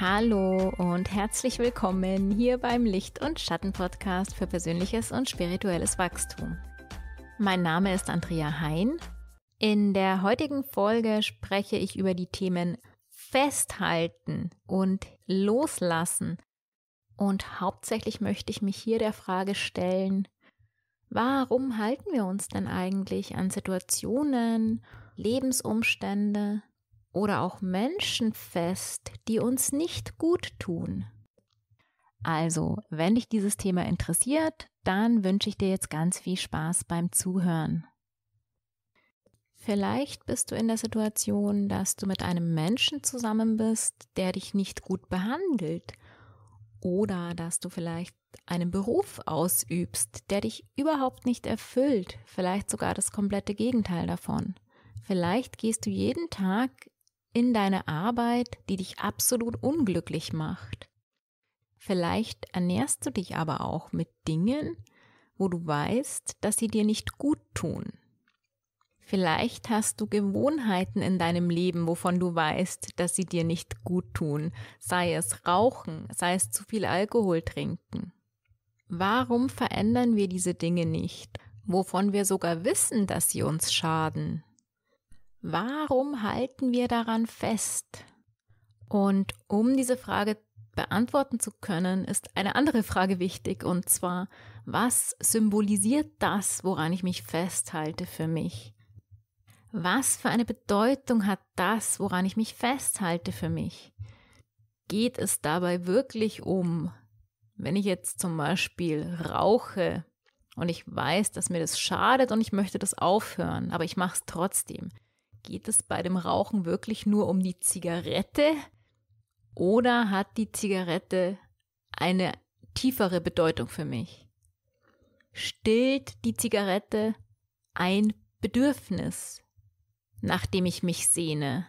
Hallo und herzlich willkommen hier beim Licht- und Schatten-Podcast für persönliches und spirituelles Wachstum. Mein Name ist Andrea Hein. In der heutigen Folge spreche ich über die Themen Festhalten und Loslassen. Und hauptsächlich möchte ich mich hier der Frage stellen, warum halten wir uns denn eigentlich an Situationen, Lebensumstände oder auch Menschen fest, die uns nicht gut tun? Also, wenn dich dieses Thema interessiert, dann wünsche ich dir jetzt ganz viel Spaß beim Zuhören. Vielleicht bist du in der Situation, dass du mit einem Menschen zusammen bist, der dich nicht gut behandelt. Oder dass du vielleicht einen Beruf ausübst, der dich überhaupt nicht erfüllt, vielleicht sogar das komplette Gegenteil davon. Vielleicht gehst du jeden Tag in deine Arbeit, die dich absolut unglücklich macht. Vielleicht ernährst du dich aber auch mit Dingen, wo du weißt, dass sie dir nicht gut tun. Vielleicht hast du Gewohnheiten in deinem Leben, wovon du weißt, dass sie dir nicht gut tun, sei es Rauchen, sei es zu viel Alkohol trinken. Warum verändern wir diese Dinge nicht, wovon wir sogar wissen, dass sie uns schaden? Warum halten wir daran fest? Und um diese Frage beantworten zu können, ist eine andere Frage wichtig, und zwar, was symbolisiert das, woran ich mich festhalte für mich? Was für eine Bedeutung hat das, woran ich mich festhalte für mich? Geht es dabei wirklich um, wenn ich jetzt zum Beispiel rauche und ich weiß, dass mir das schadet und ich möchte das aufhören, aber ich mache es trotzdem. Geht es bei dem Rauchen wirklich nur um die Zigarette oder hat die Zigarette eine tiefere Bedeutung für mich? Stillt die Zigarette ein Bedürfnis, nach dem ich mich sehne.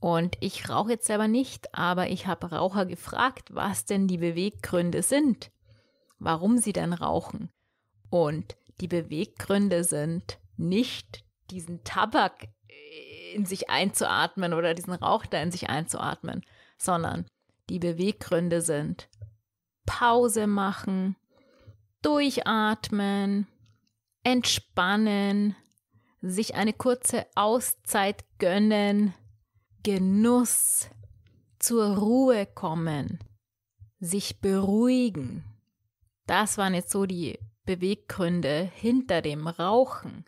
Und ich rauche jetzt selber nicht, aber ich habe Raucher gefragt, was denn die Beweggründe sind, warum sie denn rauchen. Und die Beweggründe sind nicht diesen Tabak in sich einzuatmen oder diesen Rauch da in sich einzuatmen, sondern die Beweggründe sind Pause machen, durchatmen, entspannen, sich eine kurze Auszeit gönnen, Genuss, zur Ruhe kommen, sich beruhigen. Das waren jetzt so die Beweggründe hinter dem Rauchen.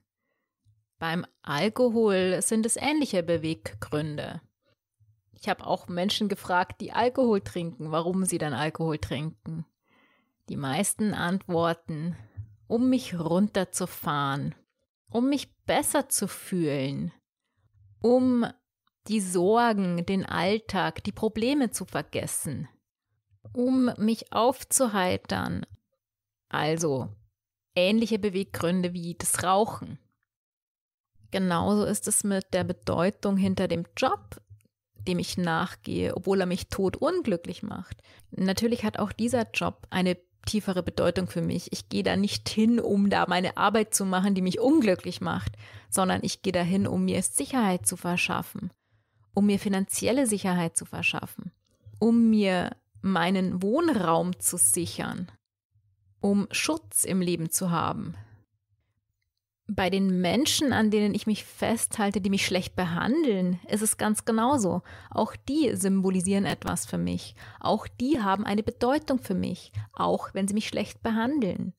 Beim Alkohol sind es ähnliche Beweggründe. Ich habe auch Menschen gefragt, die Alkohol trinken, warum sie dann Alkohol trinken. Die meisten antworten, um mich runterzufahren, um mich besser zu fühlen, um die Sorgen, den Alltag, die Probleme zu vergessen, um mich aufzuheitern. Also ähnliche Beweggründe wie das Rauchen. Genauso ist es mit der Bedeutung hinter dem Job, dem ich nachgehe, obwohl er mich tot unglücklich macht. Natürlich hat auch dieser Job eine tiefere Bedeutung für mich. Ich gehe da nicht hin, um da meine Arbeit zu machen, die mich unglücklich macht, sondern ich gehe dahin, um mir Sicherheit zu verschaffen, um mir finanzielle Sicherheit zu verschaffen, um mir meinen Wohnraum zu sichern, um Schutz im Leben zu haben. Bei den Menschen, an denen ich mich festhalte, die mich schlecht behandeln, ist es ganz genauso. Auch die symbolisieren etwas für mich. Auch die haben eine Bedeutung für mich, auch wenn sie mich schlecht behandeln.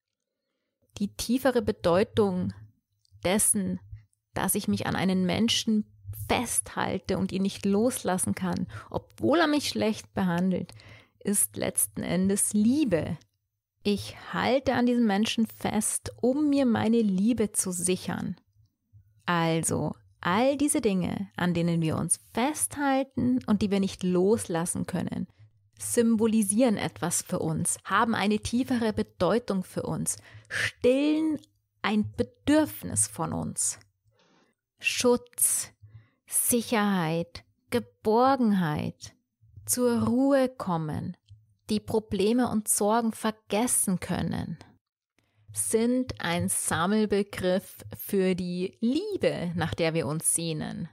Die tiefere Bedeutung dessen, dass ich mich an einen Menschen festhalte und ihn nicht loslassen kann, obwohl er mich schlecht behandelt, ist letzten Endes Liebe, ich halte an diesem Menschen fest, um mir meine Liebe zu sichern. Also, all diese Dinge, an denen wir uns festhalten und die wir nicht loslassen können, symbolisieren etwas für uns, haben eine tiefere Bedeutung für uns, stillen ein Bedürfnis von uns. Schutz, Sicherheit, Geborgenheit, zur Ruhe kommen, die Probleme und Sorgen vergessen können, sind ein Sammelbegriff für die Liebe, nach der wir uns sehnen.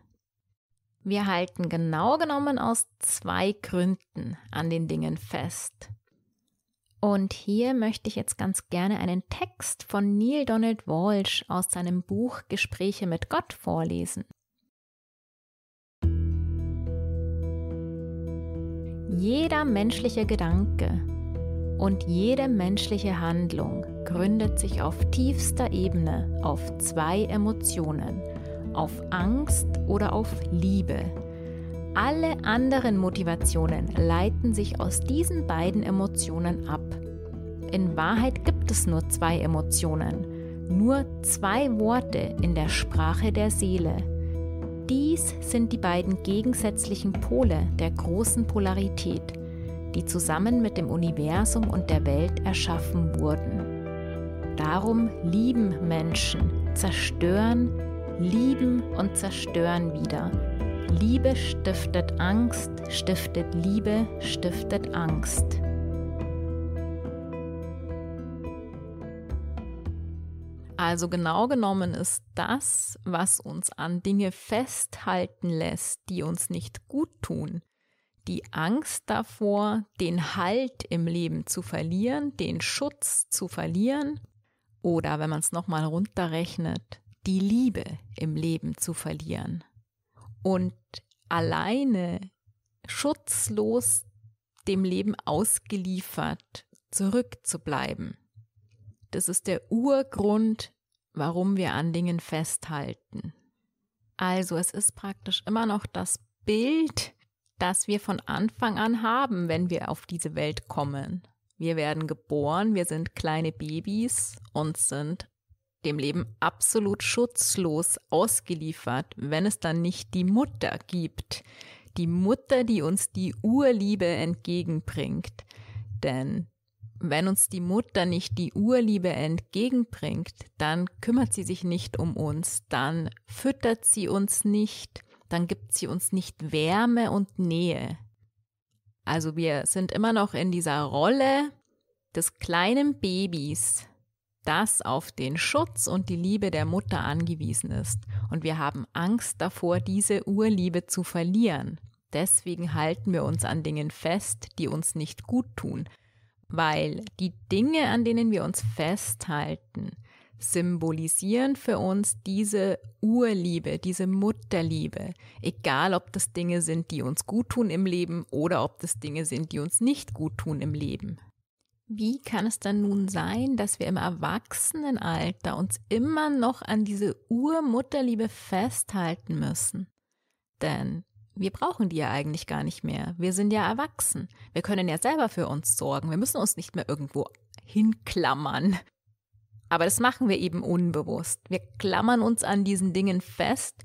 Wir halten genau genommen aus zwei Gründen an den Dingen fest. Und hier möchte ich jetzt ganz gerne einen Text von Neil Donald Walsh aus seinem Buch Gespräche mit Gott vorlesen. Jeder menschliche Gedanke und jede menschliche Handlung gründet sich auf tiefster Ebene auf zwei Emotionen, auf Angst oder auf Liebe. Alle anderen Motivationen leiten sich aus diesen beiden Emotionen ab. In Wahrheit gibt es nur zwei Emotionen, nur zwei Worte in der Sprache der Seele. Dies sind die beiden gegensätzlichen Pole der großen Polarität, die zusammen mit dem Universum und der Welt erschaffen wurden. Darum lieben Menschen, zerstören, lieben und zerstören wieder Liebe stiftet Angst, stiftet Liebe, stiftet Angst. Also genau genommen ist das, was uns an Dinge festhalten lässt, die uns nicht gut tun, die Angst davor, den Halt im Leben zu verlieren, den Schutz zu verlieren oder, wenn man es nochmal runterrechnet, die Liebe im Leben zu verlieren und alleine schutzlos dem Leben ausgeliefert zurückzubleiben. Das ist der Urgrund, warum wir an Dingen festhalten. Also es ist praktisch immer noch das Bild, das wir von Anfang an haben, wenn wir auf diese Welt kommen. Wir werden geboren, wir sind kleine Babys und sind dem Leben absolut schutzlos ausgeliefert, wenn es dann nicht die Mutter gibt. Die Mutter, die uns die Urliebe entgegenbringt. Denn wenn uns die Mutter nicht die Urliebe entgegenbringt, dann kümmert sie sich nicht um uns, dann füttert sie uns nicht, dann gibt sie uns nicht Wärme und Nähe. Also wir sind immer noch in dieser Rolle des kleinen Babys, das auf den Schutz und die Liebe der Mutter angewiesen ist. Und wir haben Angst davor, diese Urliebe zu verlieren. Deswegen halten wir uns an Dingen fest, die uns nicht gut tun, weil die Dinge, an denen wir uns festhalten, symbolisieren für uns diese Urliebe, diese Mutterliebe, egal ob das Dinge sind, die uns gut tun im Leben oder ob das Dinge sind, die uns nicht gut tun im Leben. Wie kann es dann nun sein, dass wir im Erwachsenenalter uns immer noch an diese Urmutterliebe festhalten müssen? Denn wir brauchen die ja eigentlich gar nicht mehr. Wir sind ja erwachsen. Wir können ja selber für uns sorgen. Wir müssen uns nicht mehr irgendwo hinklammern. Aber das machen wir eben unbewusst. Wir klammern uns an diesen Dingen fest,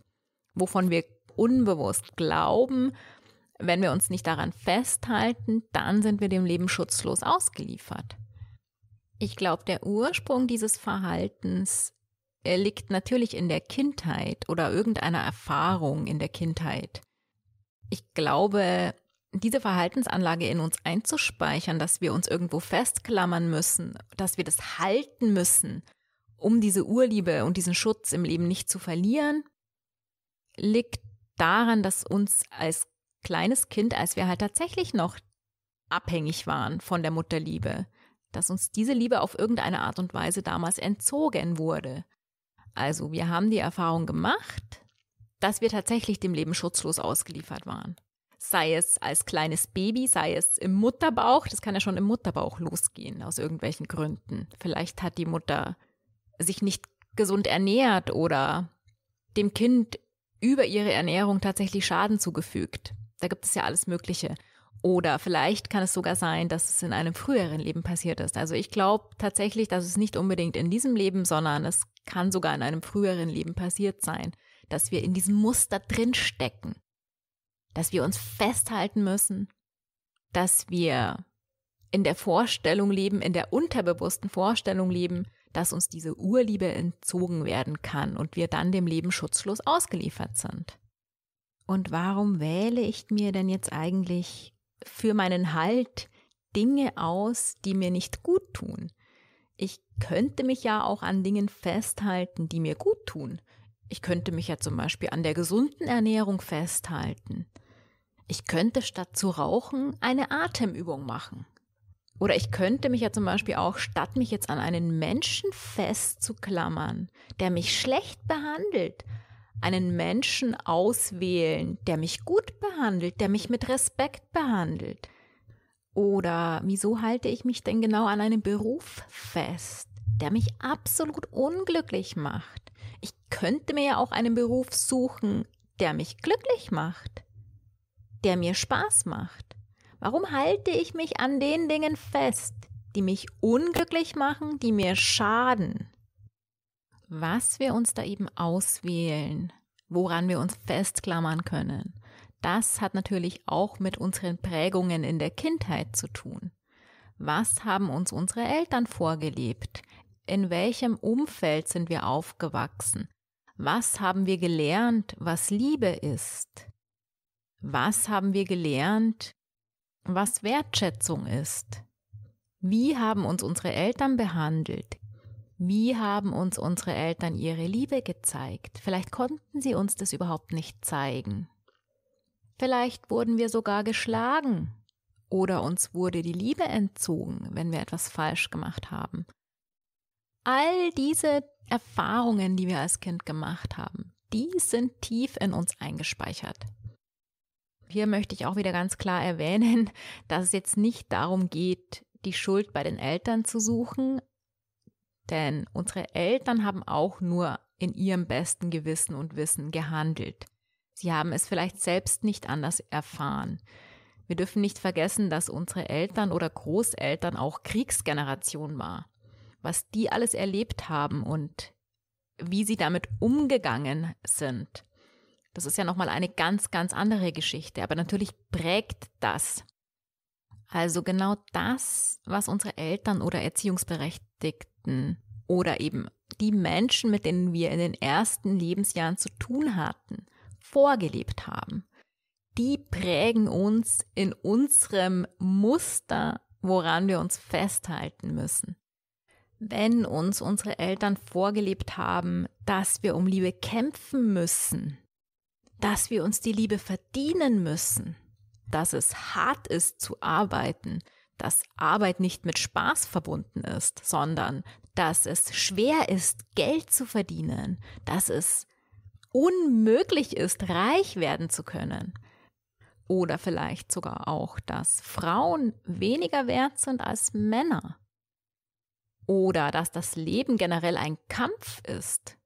wovon wir unbewusst glauben, wenn wir uns nicht daran festhalten, dann sind wir dem Leben schutzlos ausgeliefert. Ich glaube, der Ursprung dieses Verhaltens liegt natürlich in der Kindheit oder irgendeiner Erfahrung in der Kindheit. Ich glaube, diese Verhaltensanlage in uns einzuspeichern, dass wir uns irgendwo festklammern müssen, dass wir das halten müssen, um diese Urliebe und diesen Schutz im Leben nicht zu verlieren, liegt daran, dass uns als kleines Kind, als wir halt tatsächlich noch abhängig waren von der Mutterliebe, dass uns diese Liebe auf irgendeine Art und Weise damals entzogen wurde. Also wir haben die Erfahrung gemacht, dass wir tatsächlich dem Leben schutzlos ausgeliefert waren. Sei es als kleines Baby, sei es im Mutterbauch, das kann ja schon im Mutterbauch losgehen, aus irgendwelchen Gründen. Vielleicht hat die Mutter sich nicht gesund ernährt oder dem Kind über ihre Ernährung tatsächlich Schaden zugefügt. Da gibt es ja alles Mögliche. Oder vielleicht kann es sogar sein, dass es in einem früheren Leben passiert ist. Also ich glaube tatsächlich, dass es nicht unbedingt in diesem Leben, sondern es kann sogar in einem früheren Leben passiert sein, dass wir in diesem Muster drinstecken, dass wir uns festhalten müssen, dass wir in der Vorstellung leben, in der unterbewussten Vorstellung leben, dass uns diese Urliebe entzogen werden kann und wir dann dem Leben schutzlos ausgeliefert sind. Und warum wähle ich mir denn jetzt eigentlich für meinen Halt Dinge aus, die mir nicht gut tun? Ich könnte mich ja auch an Dingen festhalten, die mir gut tun. Ich könnte mich ja zum Beispiel an der gesunden Ernährung festhalten. Ich könnte statt zu rauchen eine Atemübung machen. Oder ich könnte mich ja zum Beispiel auch, statt mich jetzt an einen Menschen festzuklammern, der mich schlecht behandelt, einen Menschen auswählen, der mich gut behandelt, der mich mit Respekt behandelt. Oder wieso halte ich mich denn genau an einem Beruf fest, der mich absolut unglücklich macht? Ich könnte mir ja auch einen Beruf suchen, der mich glücklich macht, der mir Spaß macht. Warum halte ich mich an den Dingen fest, die mich unglücklich machen, die mir schaden? Was wir uns da eben auswählen, woran wir uns festklammern können, das hat natürlich auch mit unseren Prägungen in der Kindheit zu tun. Was haben uns unsere Eltern vorgelebt? In welchem Umfeld sind wir aufgewachsen? Was haben wir gelernt, was Liebe ist? Was haben wir gelernt, was Wertschätzung ist? Wie haben uns unsere Eltern behandelt? Wie haben uns unsere Eltern ihre Liebe gezeigt? Vielleicht konnten sie uns das überhaupt nicht zeigen. Vielleicht wurden wir sogar geschlagen oder uns wurde die Liebe entzogen, wenn wir etwas falsch gemacht haben. All diese Erfahrungen, die wir als Kind gemacht haben, die sind tief in uns eingespeichert. Hier möchte ich auch wieder ganz klar erwähnen, dass es jetzt nicht darum geht, die Schuld bei den Eltern zu suchen, denn unsere Eltern haben auch nur in ihrem besten Gewissen und Wissen gehandelt. Sie haben es vielleicht selbst nicht anders erfahren. Wir dürfen nicht vergessen, dass unsere Eltern oder Großeltern auch Kriegsgeneration war. Was die alles erlebt haben und wie sie damit umgegangen sind. Das ist ja nochmal eine ganz, ganz andere Geschichte. Aber natürlich prägt das. Also genau das, was unsere Eltern oder Erziehungsberechtigten oder eben die Menschen, mit denen wir in den ersten Lebensjahren zu tun hatten, vorgelebt haben, die prägen uns in unserem Muster, woran wir uns festhalten müssen. Wenn uns unsere Eltern vorgelebt haben, dass wir um Liebe kämpfen müssen, dass wir uns die Liebe verdienen müssen, dass es hart ist zu arbeiten, dass Arbeit nicht mit Spaß verbunden ist, sondern dass es schwer ist, Geld zu verdienen, dass es unmöglich ist, reich werden zu können. Oder vielleicht sogar auch, dass Frauen weniger wert sind als Männer. Oder dass das Leben generell ein Kampf ist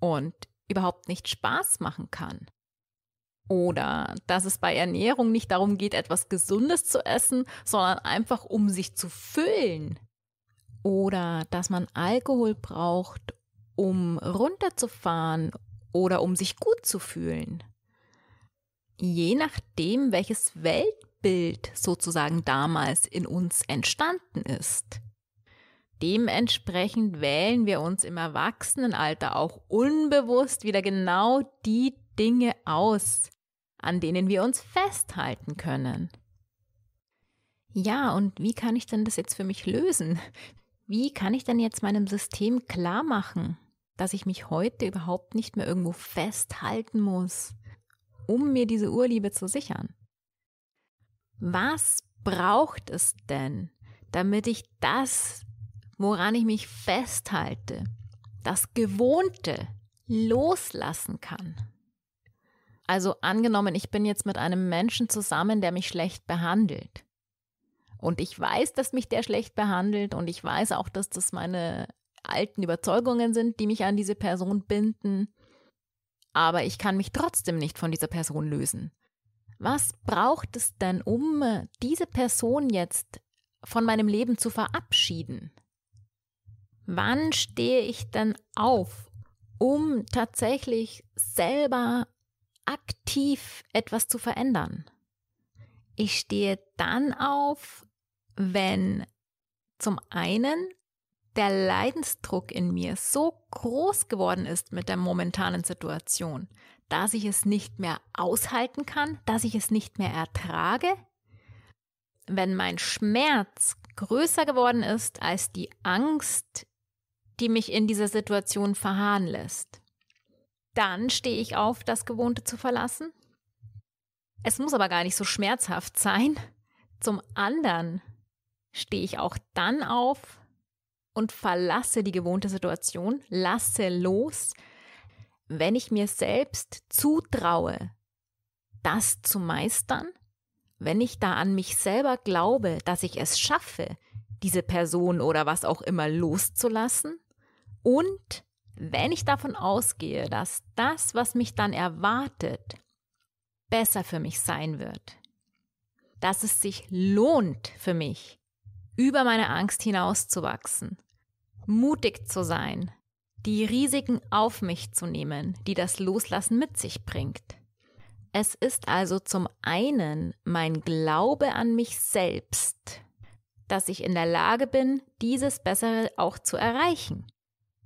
und überhaupt nicht Spaß machen kann. Oder dass es bei Ernährung nicht darum geht, etwas Gesundes zu essen, sondern einfach um sich zu füllen. Oder dass man Alkohol braucht, um runterzufahren oder um sich gut zu fühlen. Je nachdem, welches Weltbild sozusagen damals in uns entstanden ist. Dementsprechend wählen wir uns im Erwachsenenalter auch unbewusst wieder genau die Dinge aus, an denen wir uns festhalten können. Ja, und wie kann ich denn das jetzt für mich lösen? Wie kann ich denn jetzt meinem System klar machen, dass ich mich heute überhaupt nicht mehr irgendwo festhalten muss, um mir diese Urliebe zu sichern. Was braucht es denn, damit ich das, woran ich mich festhalte, das Gewohnte loslassen kann? Also angenommen, ich bin jetzt mit einem Menschen zusammen, der mich schlecht behandelt. Und ich weiß, dass mich der schlecht behandelt und ich weiß auch, dass das meine alten Überzeugungen sind, die mich an diese Person binden. Aber ich kann mich trotzdem nicht von dieser Person lösen. Was braucht es denn, um diese Person jetzt von meinem Leben zu verabschieden? Wann stehe ich denn auf, um tatsächlich selber aktiv etwas zu verändern? Ich stehe dann auf, wenn zum einen der Leidensdruck in mir so groß geworden ist mit der momentanen Situation, dass ich es nicht mehr aushalten kann, dass ich es nicht mehr ertrage, wenn mein Schmerz größer geworden ist als die Angst, die mich in dieser Situation verharren lässt. dann stehe ich auf, das Gewohnte zu verlassen. Es muss aber gar nicht so schmerzhaft sein. Zum anderen stehe ich auch dann auf und verlasse die gewohnte Situation, lasse los, wenn ich mir selbst zutraue, das zu meistern, wenn ich da an mich selber glaube, dass ich es schaffe, diese Person oder was auch immer loszulassen und wenn ich davon ausgehe, dass das, was mich dann erwartet, besser für mich sein wird, dass es sich lohnt für mich, über meine Angst hinauszuwachsen, mutig zu sein, die Risiken auf mich zu nehmen, die das Loslassen mit sich bringt. Es ist also zum einen mein Glaube an mich selbst, dass ich in der Lage bin, dieses Bessere auch zu erreichen.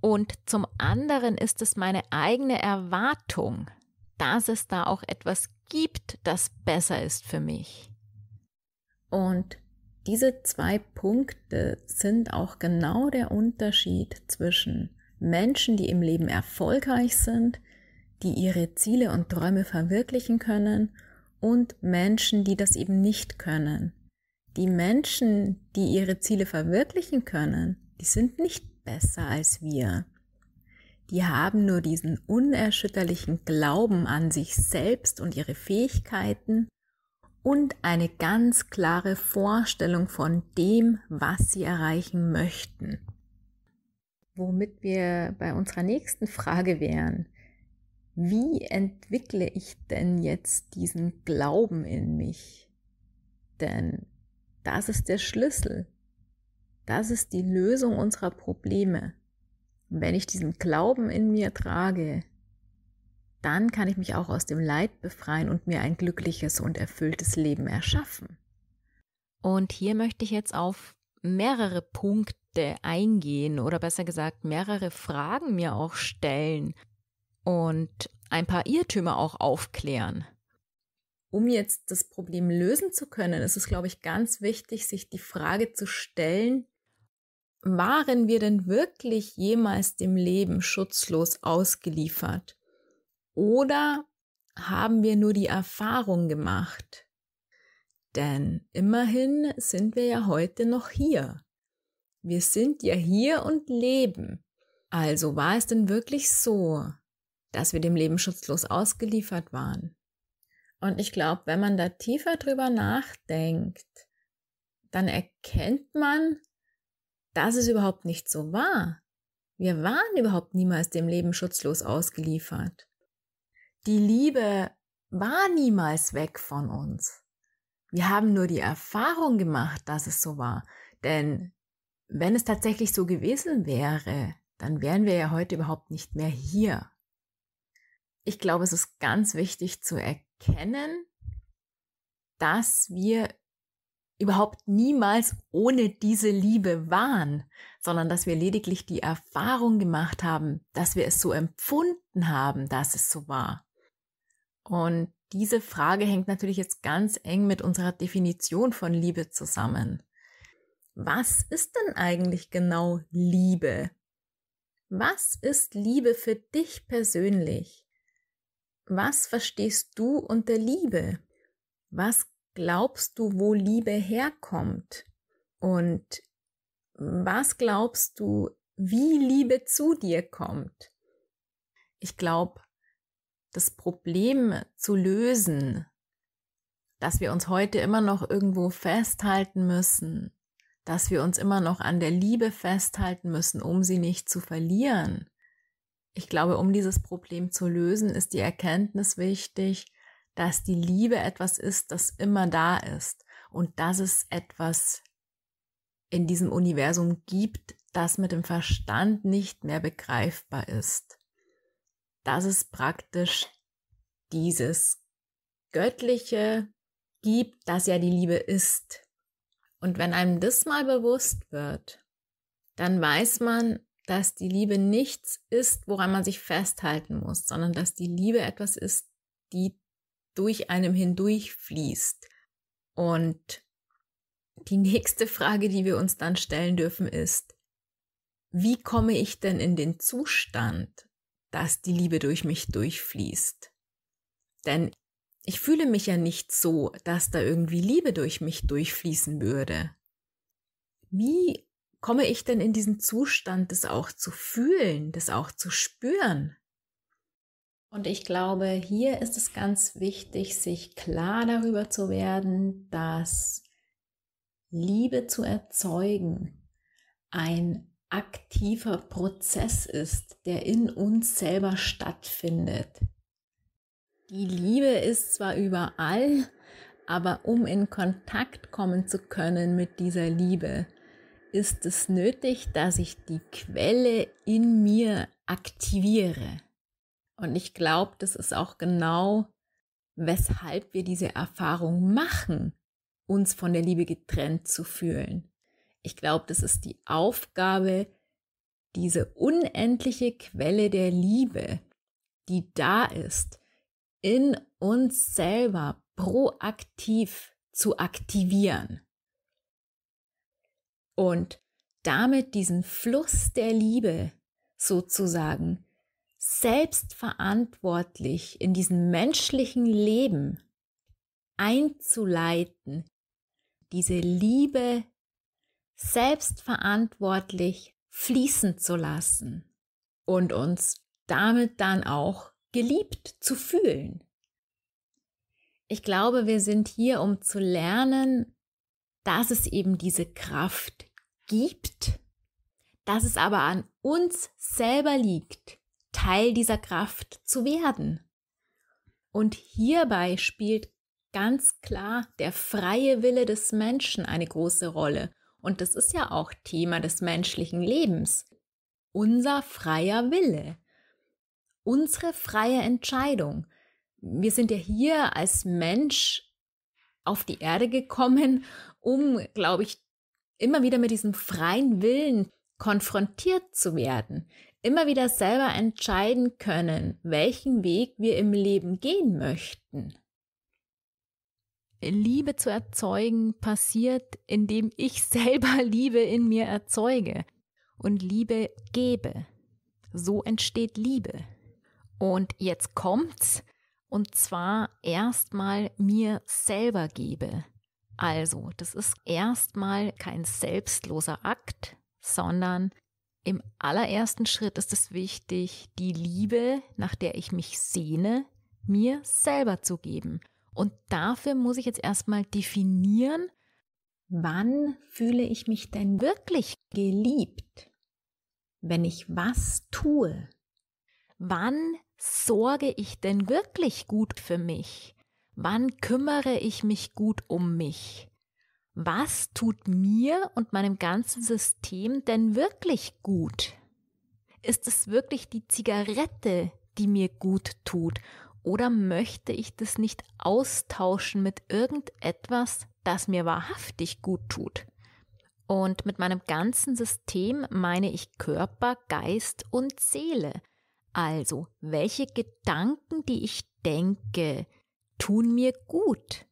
Und zum anderen ist es meine eigene Erwartung, dass es da auch etwas gibt, das besser ist für mich. Und diese zwei Punkte sind auch genau der Unterschied zwischen Menschen, die im Leben erfolgreich sind, die ihre Ziele und Träume verwirklichen können und Menschen, die das eben nicht können. Die Menschen, die ihre Ziele verwirklichen können, die sind nicht besser als wir. Die haben nur diesen unerschütterlichen Glauben an sich selbst und ihre Fähigkeiten und eine ganz klare Vorstellung von dem, was sie erreichen möchten. Womit wir bei unserer nächsten Frage wären, wie entwickle ich denn jetzt diesen Glauben in mich? Denn das ist der Schlüssel. Das ist die Lösung unserer Probleme. Und wenn ich diesen Glauben in mir trage, dann kann ich mich auch aus dem Leid befreien und mir ein glückliches und erfülltes Leben erschaffen. Und hier möchte ich jetzt auf mehrere Punkte eingehen oder besser gesagt mehrere Fragen mir auch stellen und ein paar Irrtümer auch aufklären. Um jetzt das Problem lösen zu können, ist es, glaube ich, ganz wichtig, sich die Frage zu stellen, waren wir denn wirklich jemals dem Leben schutzlos ausgeliefert? Oder haben wir nur die Erfahrung gemacht? Denn immerhin sind wir ja heute noch hier. Wir sind ja hier und leben. Also war es denn wirklich so, dass wir dem Leben schutzlos ausgeliefert waren? Und ich glaube, wenn man da tiefer drüber nachdenkt, dann erkennt man, dass es überhaupt nicht so war. Wir waren überhaupt niemals dem Leben schutzlos ausgeliefert. Die Liebe war niemals weg von uns. Wir haben nur die Erfahrung gemacht, dass es so war. Denn wenn es tatsächlich so gewesen wäre, dann wären wir ja heute überhaupt nicht mehr hier. Ich glaube, es ist ganz wichtig zu erkennen, dass wir überhaupt niemals ohne diese Liebe waren, sondern dass wir lediglich die Erfahrung gemacht haben, dass wir es so empfunden haben, dass es so war. Und diese Frage hängt natürlich jetzt ganz eng mit unserer Definition von Liebe zusammen. Was ist denn eigentlich genau Liebe? Was ist Liebe für dich persönlich? Was verstehst du unter Liebe? Was glaubst du, wo Liebe herkommt? Und was glaubst du, wie Liebe zu dir kommt? Ich glaube, das Problem zu lösen, dass wir uns heute immer noch irgendwo festhalten müssen, dass wir uns immer noch an der Liebe festhalten müssen, um sie nicht zu verlieren. Ich glaube, um dieses Problem zu lösen, ist die Erkenntnis wichtig, dass die Liebe etwas ist, das immer da ist und dass es etwas in diesem Universum gibt, das mit dem Verstand nicht mehr begreifbar ist dass es praktisch dieses Göttliche gibt, das ja die Liebe ist. Und wenn einem das mal bewusst wird, dann weiß man, dass die Liebe nichts ist, woran man sich festhalten muss, sondern dass die Liebe etwas ist, die durch einem hindurch fließt. Und die nächste Frage, die wir uns dann stellen dürfen, ist, wie komme ich denn in den Zustand, dass die Liebe durch mich durchfließt. Denn ich fühle mich ja nicht so, dass da irgendwie Liebe durch mich durchfließen würde. Wie komme ich denn in diesen Zustand, das auch zu fühlen, das auch zu spüren? Und ich glaube, hier ist es ganz wichtig, sich klar darüber zu werden, dass Liebe zu erzeugen ein aktiver Prozess ist, der in uns selber stattfindet. Die Liebe ist zwar überall, aber um in Kontakt kommen zu können mit dieser Liebe, ist es nötig, dass ich die Quelle in mir aktiviere. Und ich glaube, das ist auch genau, weshalb wir diese Erfahrung machen, uns von der Liebe getrennt zu fühlen. Ich glaube, das ist die Aufgabe, diese unendliche Quelle der Liebe, die da ist, in uns selber proaktiv zu aktivieren und damit diesen Fluss der Liebe sozusagen selbstverantwortlich in diesem menschlichen Leben einzuleiten, diese Liebe selbstverantwortlich fließen zu lassen und uns damit dann auch geliebt zu fühlen. Ich glaube, wir sind hier, um zu lernen, dass es eben diese Kraft gibt, dass es aber an uns selber liegt, Teil dieser Kraft zu werden. Und hierbei spielt ganz klar der freie Wille des Menschen eine große Rolle. Und das ist ja auch Thema des menschlichen Lebens. Unser freier Wille. Unsere freie Entscheidung. Wir sind ja hier als Mensch auf die Erde gekommen, um, glaube ich, immer wieder mit diesem freien Willen konfrontiert zu werden, immer wieder selber entscheiden können, welchen Weg wir im Leben gehen möchten. Liebe zu erzeugen passiert, indem ich selber Liebe in mir erzeuge und Liebe gebe. So entsteht Liebe. Und jetzt kommt's, und zwar erstmal mir selber gebe. Also, das ist erstmal kein selbstloser Akt, sondern im allerersten Schritt ist es wichtig, die Liebe, nach der ich mich sehne, mir selber zu geben. Und dafür muss ich jetzt erstmal definieren, wann fühle ich mich denn wirklich geliebt, wenn ich was tue? Wann sorge ich denn wirklich gut für mich? Wann kümmere ich mich gut um mich? Was tut mir und meinem ganzen System denn wirklich gut? Ist es wirklich die Zigarette, die mir gut tut? Oder möchte ich das nicht austauschen mit irgendetwas, das mir wahrhaftig gut tut? Und mit meinem ganzen System meine ich Körper, Geist und Seele. Also, welche Gedanken, die ich denke, tun mir gut?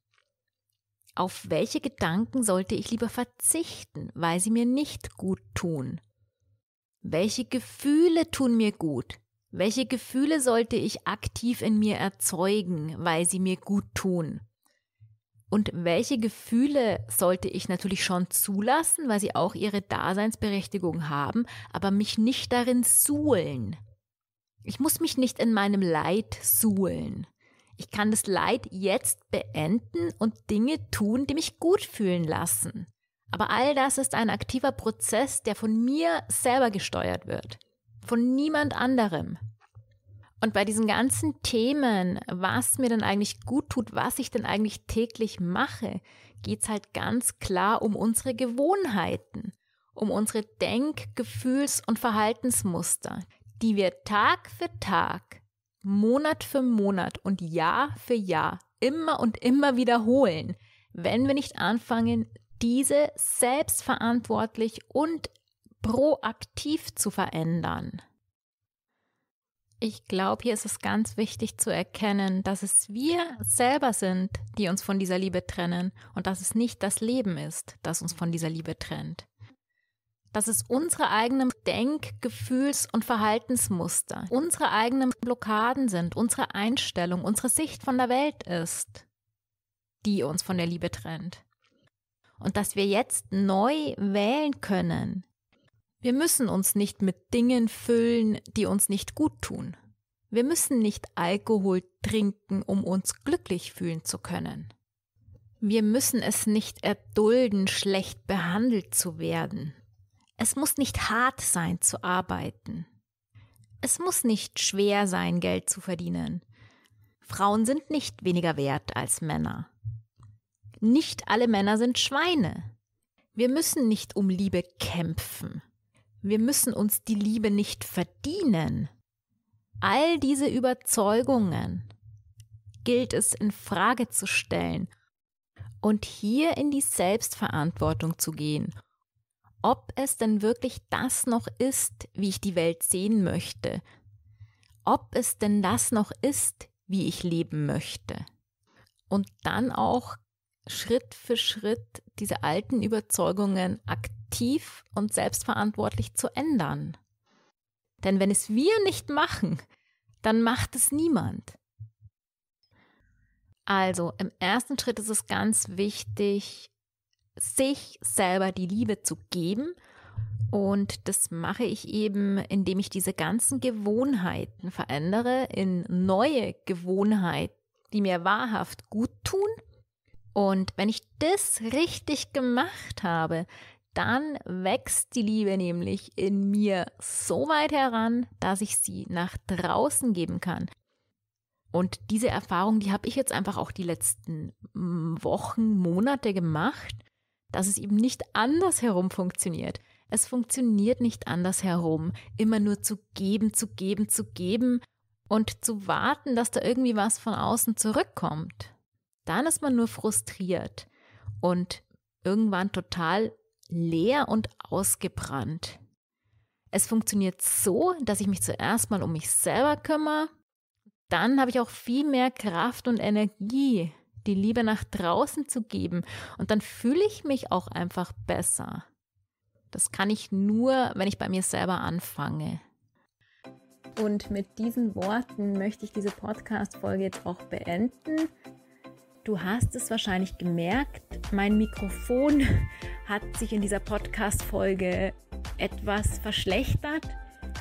Auf welche Gedanken sollte ich lieber verzichten, weil sie mir nicht gut tun? Welche Gefühle tun mir gut? Welche Gefühle sollte ich aktiv in mir erzeugen, weil sie mir gut tun? Und welche Gefühle sollte ich natürlich schon zulassen, weil sie auch ihre Daseinsberechtigung haben, aber mich nicht darin suhlen? Ich muss mich nicht in meinem Leid suhlen. Ich kann das Leid jetzt beenden und Dinge tun, die mich gut fühlen lassen. Aber all das ist ein aktiver Prozess, der von mir selber gesteuert wird. Von niemand anderem. Und bei diesen ganzen Themen, was mir denn eigentlich gut tut, was ich denn eigentlich täglich mache, geht es halt ganz klar um unsere Gewohnheiten, um unsere Denk-, Gefühls- und Verhaltensmuster, die wir Tag für Tag Monat für Monat und Jahr für Jahr immer und immer wiederholen, wenn wir nicht anfangen, diese selbstverantwortlich und proaktiv zu verändern. Ich glaube, hier ist es ganz wichtig zu erkennen, dass es wir selber sind, die uns von dieser Liebe trennen und dass es nicht das Leben ist, das uns von dieser Liebe trennt. Dass es unsere eigenen Denk-, Gefühls- und Verhaltensmuster, unsere eigenen Blockaden sind, unsere Einstellung, unsere Sicht von der Welt ist, die uns von der Liebe trennt. Und dass wir jetzt neu wählen können. Wir müssen uns nicht mit Dingen füllen, die uns nicht gut tun. Wir müssen nicht Alkohol trinken, um uns glücklich fühlen zu können. Wir müssen es nicht erdulden, schlecht behandelt zu werden. Es muss nicht hart sein zu arbeiten. Es muss nicht schwer sein, Geld zu verdienen. Frauen sind nicht weniger wert als Männer. Nicht alle Männer sind Schweine. Wir müssen nicht um Liebe kämpfen. Wir müssen uns die Liebe nicht verdienen. All diese Überzeugungen gilt es in Frage zu stellen und hier in die Selbstverantwortung zu gehen ob es denn wirklich das noch ist, wie ich die Welt sehen möchte, ob es denn das noch ist, wie ich leben möchte. Und dann auch Schritt für Schritt diese alten Überzeugungen aktiv und selbstverantwortlich zu ändern. Denn wenn es wir nicht machen, dann macht es niemand. Also im ersten Schritt ist es ganz wichtig, sich selber die Liebe zu geben. Und das mache ich eben, indem ich diese ganzen Gewohnheiten verändere in neue Gewohnheiten, die mir wahrhaft gut tun. Und wenn ich das richtig gemacht habe, dann wächst die Liebe nämlich in mir so weit heran, dass ich sie nach draußen geben kann. Und diese Erfahrung, die habe ich jetzt einfach auch die letzten Wochen, Monate gemacht dass es eben nicht andersherum funktioniert. Es funktioniert nicht andersherum, immer nur zu geben, zu geben, zu geben und zu warten, dass da irgendwie was von außen zurückkommt. Dann ist man nur frustriert und irgendwann total leer und ausgebrannt. Es funktioniert so, dass ich mich zuerst mal um mich selber kümmere, dann habe ich auch viel mehr Kraft und Energie, die Liebe nach draußen zu geben. Und dann fühle ich mich auch einfach besser. Das kann ich nur, wenn ich bei mir selber anfange. Und mit diesen Worten möchte ich diese Podcast-Folge jetzt auch beenden. Du hast es wahrscheinlich gemerkt, mein Mikrofon hat sich in dieser Podcast-Folge etwas verschlechtert.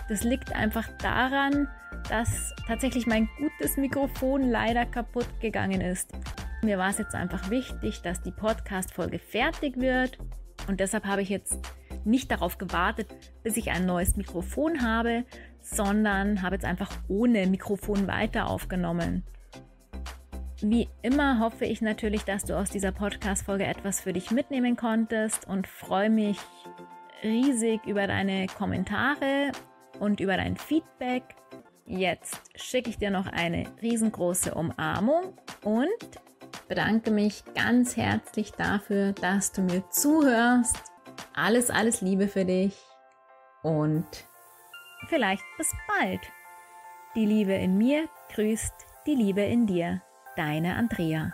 Das liegt einfach daran, dass tatsächlich mein gutes Mikrofon leider kaputt gegangen ist. Mir war es jetzt einfach wichtig, dass die Podcast-Folge fertig wird und deshalb habe ich jetzt nicht darauf gewartet, bis ich ein neues Mikrofon habe, sondern habe jetzt einfach ohne Mikrofon weiter aufgenommen. Wie immer hoffe ich natürlich, dass du aus dieser Podcast-Folge etwas für dich mitnehmen konntest und freue mich riesig über deine Kommentare und über dein Feedback. Jetzt schicke ich dir noch eine riesengroße Umarmung und bedanke mich ganz herzlich dafür, dass du mir zuhörst. Alles, alles Liebe für dich und vielleicht bis bald. Die Liebe in mir grüßt die Liebe in dir. Deine Andrea.